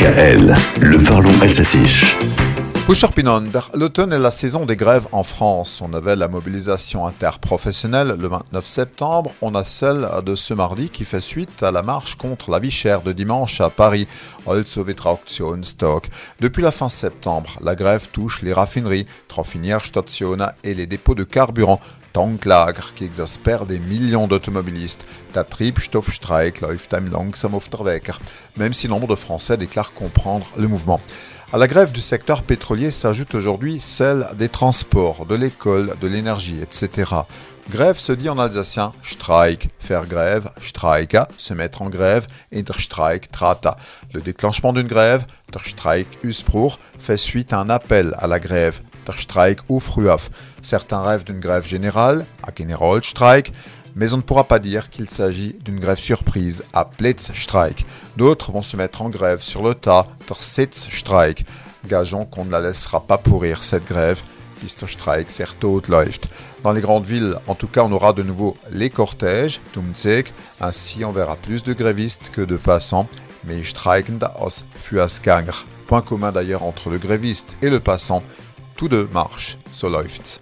DKL, le parlons Elsassisch. L'automne est la saison des grèves en France. On avait la mobilisation interprofessionnelle le 29 septembre. On a celle de ce mardi qui fait suite à la marche contre la vie chère de dimanche à Paris. Depuis la fin septembre, la grève touche les raffineries, Traffinierstationen et les dépôts de carburant. Tanklager qui exaspère des millions d'automobilistes. Der Triebstoffstreik läuft langsam auf der Wecker. Même si nombre de Français déclarent comprendre le mouvement. À la grève du secteur pétrolier s'ajoute aujourd'hui celle des transports, de l'école, de l'énergie, etc. Grève se dit en alsacien Streik, faire grève, Streika, se mettre en grève, et der Streik trata. Le déclenchement d'une grève, der Streik Usbruch, fait suite à un appel à la grève, der Streik Ufruaf. Certains rêvent d'une grève générale, à Generalstreik, mais on ne pourra pas dire qu'il s'agit d'une grève surprise à Blitzstreik. D'autres vont se mettre en grève sur le tas, der Sitzstreik. Gageons qu'on ne la laissera pas pourrir cette grève. Streik läuft. Dans les grandes villes, en tout cas, on aura de nouveau les cortèges, Dumzeg. Ainsi, on verra plus de grévistes que de passants. Mais streikend aus Fußgänger. Point commun d'ailleurs entre le gréviste et le passant. Tudelmarsch, so läuft's.